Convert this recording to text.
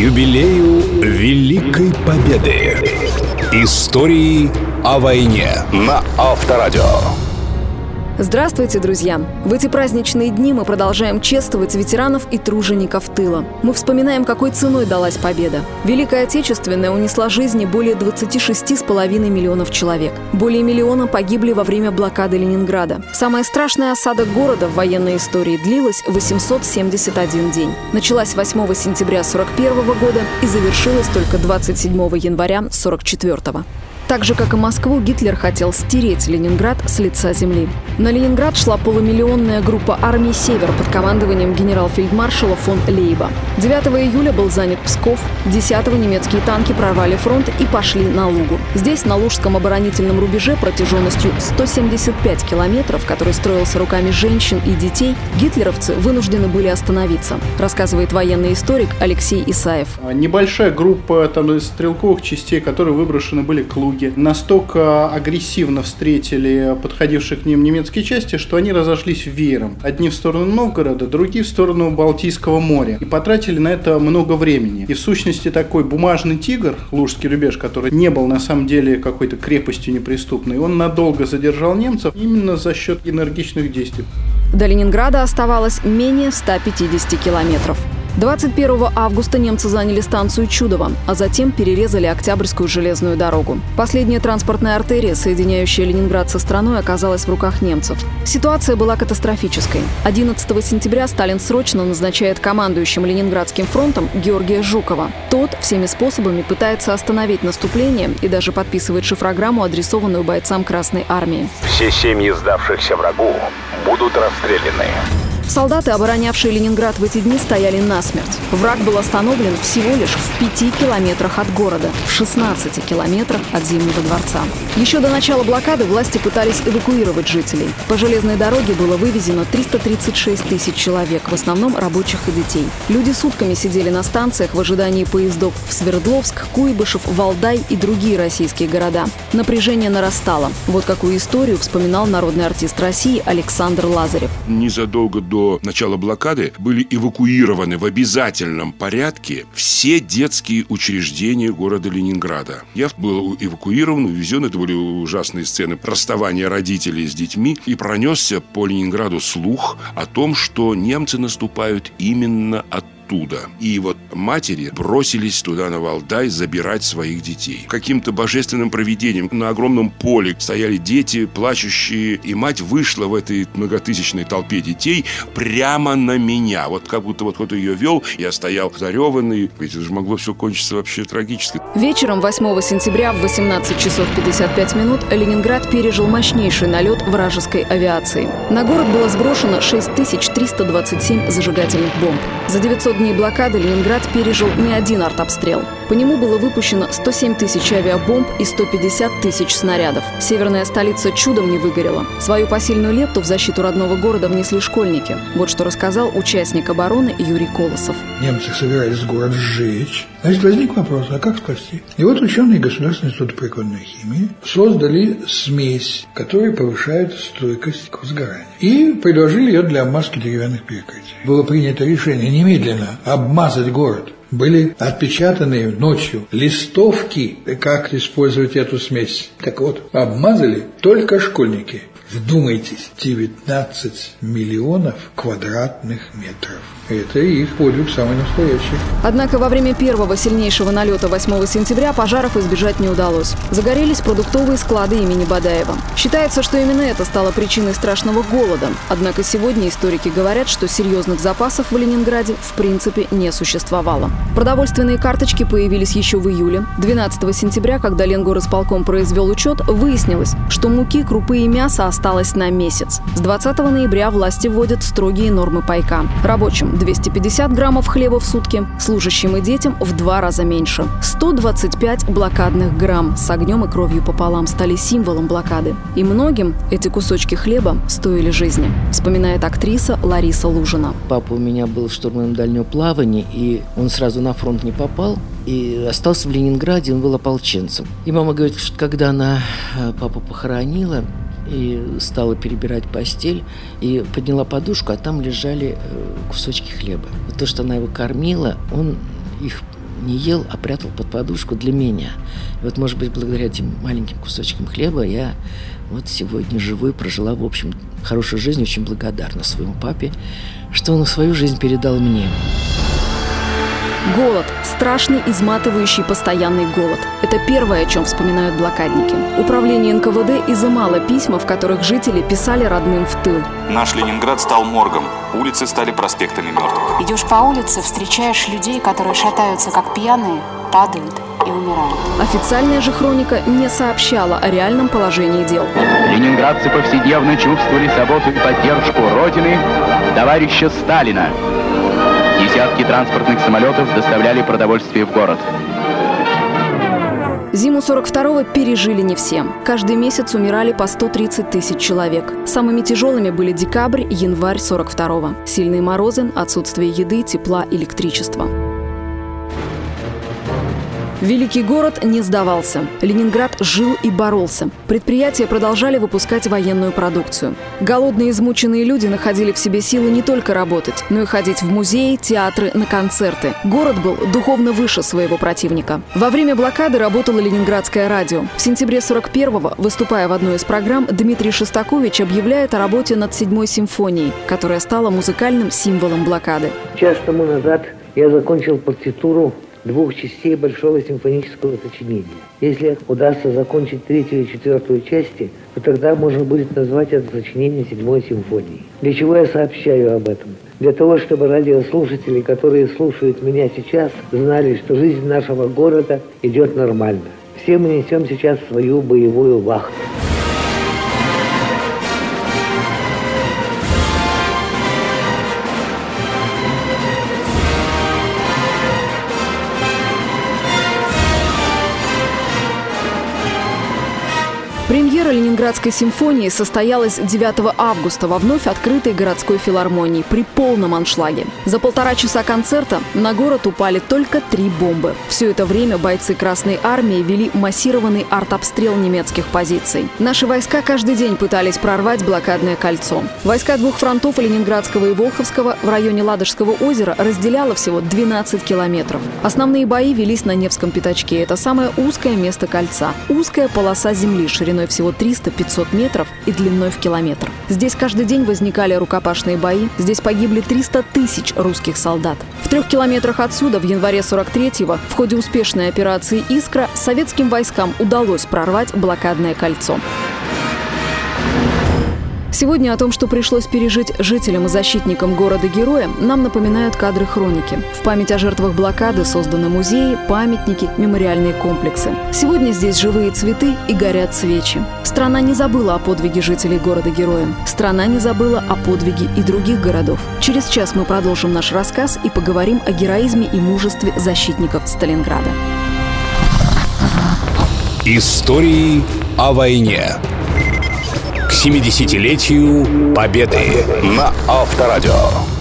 юбилею Великой Победы. Истории о войне на Авторадио. Здравствуйте, друзья! В эти праздничные дни мы продолжаем чествовать ветеранов и тружеников тыла. Мы вспоминаем, какой ценой далась победа. Великая Отечественная унесла жизни более 26,5 миллионов человек. Более миллиона погибли во время блокады Ленинграда. Самая страшная осада города в военной истории длилась 871 день. Началась 8 сентября 1941 года и завершилась только 27 января 1944 так же, как и Москву, Гитлер хотел стереть Ленинград с лица земли. На Ленинград шла полумиллионная группа армий «Север» под командованием генерал-фельдмаршала фон Лейба. 9 июля был занят Псков, 10 немецкие танки прорвали фронт и пошли на Лугу. Здесь, на Лужском оборонительном рубеже протяженностью 175 километров, который строился руками женщин и детей, гитлеровцы вынуждены были остановиться, рассказывает военный историк Алексей Исаев. Небольшая группа там, стрелковых частей, которые выброшены были к Луге, Петербурге настолько агрессивно встретили подходившие к ним немецкие части, что они разошлись веером. Одни в сторону Новгорода, другие в сторону Балтийского моря. И потратили на это много времени. И в сущности такой бумажный тигр, Лужский рубеж, который не был на самом деле какой-то крепостью неприступной, он надолго задержал немцев именно за счет энергичных действий. До Ленинграда оставалось менее 150 километров. 21 августа немцы заняли станцию Чудово, а затем перерезали Октябрьскую железную дорогу. Последняя транспортная артерия, соединяющая Ленинград со страной, оказалась в руках немцев. Ситуация была катастрофической. 11 сентября Сталин срочно назначает командующим Ленинградским фронтом Георгия Жукова. Тот всеми способами пытается остановить наступление и даже подписывает шифрограмму, адресованную бойцам Красной Армии. Все семьи сдавшихся врагу будут расстреляны. Солдаты, оборонявшие Ленинград в эти дни, стояли насмерть. Враг был остановлен всего лишь в пяти километрах от города, в 16 километрах от Зимнего дворца. Еще до начала блокады власти пытались эвакуировать жителей. По железной дороге было вывезено 336 тысяч человек, в основном рабочих и детей. Люди сутками сидели на станциях в ожидании поездов в Свердловск, Куйбышев, Валдай и другие российские города. Напряжение нарастало. Вот какую историю вспоминал народный артист России Александр Лазарев. Незадолго до до начала блокады были эвакуированы в обязательном порядке все детские учреждения города Ленинграда. Я был эвакуирован, увезен. Это были ужасные сцены расставания родителей с детьми. И пронесся по Ленинграду слух о том, что немцы наступают именно от оттуда. И вот матери бросились туда на Валдай забирать своих детей. Каким-то божественным проведением на огромном поле стояли дети, плачущие, и мать вышла в этой многотысячной толпе детей прямо на меня. Вот как будто вот кто-то ее вел, я стоял зареванный. Ведь это же могло все кончиться вообще трагически. Вечером 8 сентября в 18 часов 55 минут Ленинград пережил мощнейший налет вражеской авиации. На город было сброшено 6327 зажигательных бомб. За 900 дней блокады Ленинград пережил не один артобстрел. По нему было выпущено 107 тысяч авиабомб и 150 тысяч снарядов. Северная столица чудом не выгорела. Свою посильную лепту в защиту родного города внесли школьники. Вот что рассказал участник обороны Юрий Колосов. Немцы собирались город сжечь. Значит, возник вопрос, а как спасти? И вот ученые Государственного института прикладной химии создали смесь, которая повышает стойкость к возгоранию. И предложили ее для обмазки деревянных перекрытий. Было принято решение немедленно обмазать город были отпечатаны ночью листовки, как использовать эту смесь. Так вот, обмазали только школьники. Вдумайтесь, 19 миллионов квадратных метров. Это их подвиг самый настоящий. Однако во время первого сильнейшего налета 8 сентября пожаров избежать не удалось. Загорелись продуктовые склады имени Бадаева. Считается, что именно это стало причиной страшного голода. Однако сегодня историки говорят, что серьезных запасов в Ленинграде в принципе не существовало. Продовольственные карточки появились еще в июле. 12 сентября, когда Ленгорисполком произвел учет, выяснилось, что муки, крупы и мясо осталось на месяц. С 20 ноября власти вводят строгие нормы пайка. Рабочим 250 граммов хлеба в сутки, служащим и детям в два раза меньше. 125 блокадных грамм с огнем и кровью пополам стали символом блокады. И многим эти кусочки хлеба стоили жизни, вспоминает актриса Лариса Лужина. Папа у меня был штурманом дальнего плавания, и он сразу на фронт не попал, и остался в Ленинграде, он был ополченцем. И мама говорит, что когда она э, папу похоронила, и стала перебирать постель, и подняла подушку, а там лежали э, кусочки хлеба. то, что она его кормила, он их не ел, а прятал под подушку для меня. И вот, может быть, благодаря этим маленьким кусочкам хлеба я вот сегодня живу и прожила, в общем, хорошую жизнь, очень благодарна своему папе, что он свою жизнь передал мне. Голод. Страшный, изматывающий, постоянный голод. Это первое, о чем вспоминают блокадники. Управление НКВД изымало письма, в которых жители писали родным в тыл. Наш Ленинград стал моргом. Улицы стали проспектами мертвых. Идешь по улице, встречаешь людей, которые шатаются как пьяные, падают и умирают. Официальная же хроника не сообщала о реальном положении дел. Ленинградцы повседневно чувствовали заботу и поддержку Родины, товарища Сталина, Десятки транспортных самолетов доставляли продовольствие в город. Зиму 42-го пережили не все. Каждый месяц умирали по 130 тысяч человек. Самыми тяжелыми были декабрь и январь 42-го. Сильные морозы, отсутствие еды, тепла, электричества. Великий город не сдавался. Ленинград жил и боролся. Предприятия продолжали выпускать военную продукцию. Голодные измученные люди находили в себе силы не только работать, но и ходить в музеи, театры, на концерты. Город был духовно выше своего противника. Во время блокады работало Ленинградское радио. В сентябре 41-го, выступая в одной из программ, Дмитрий Шостакович объявляет о работе над седьмой симфонией, которая стала музыкальным символом блокады. Час тому назад я закончил партитуру двух частей большого симфонического сочинения. Если удастся закончить третью и четвертую части, то тогда можно будет назвать это сочинение седьмой симфонией. Для чего я сообщаю об этом? Для того, чтобы радиослушатели, которые слушают меня сейчас, знали, что жизнь нашего города идет нормально. Все мы несем сейчас свою боевую вахту. Ленинградской симфонии состоялась 9 августа во вновь открытой городской филармонии при полном аншлаге. За полтора часа концерта на город упали только три бомбы. Все это время бойцы Красной Армии вели массированный артобстрел немецких позиций. Наши войска каждый день пытались прорвать блокадное кольцо. Войска двух фронтов Ленинградского и Волховского в районе Ладожского озера разделяло всего 12 километров. Основные бои велись на Невском пятачке. Это самое узкое место кольца. Узкая полоса земли шириной всего 300. 400-500 метров и длиной в километр. Здесь каждый день возникали рукопашные бои, здесь погибли 300 тысяч русских солдат. В трех километрах отсюда в январе 43-го в ходе успешной операции «Искра» советским войскам удалось прорвать блокадное кольцо. Сегодня о том, что пришлось пережить жителям и защитникам города-героя, нам напоминают кадры хроники. В память о жертвах блокады созданы музеи, памятники, мемориальные комплексы. Сегодня здесь живые цветы и горят свечи. Страна не забыла о подвиге жителей города-героя. Страна не забыла о подвиге и других городов. Через час мы продолжим наш рассказ и поговорим о героизме и мужестве защитников Сталинграда. Истории о войне. 70-летию Победы на Авторадио.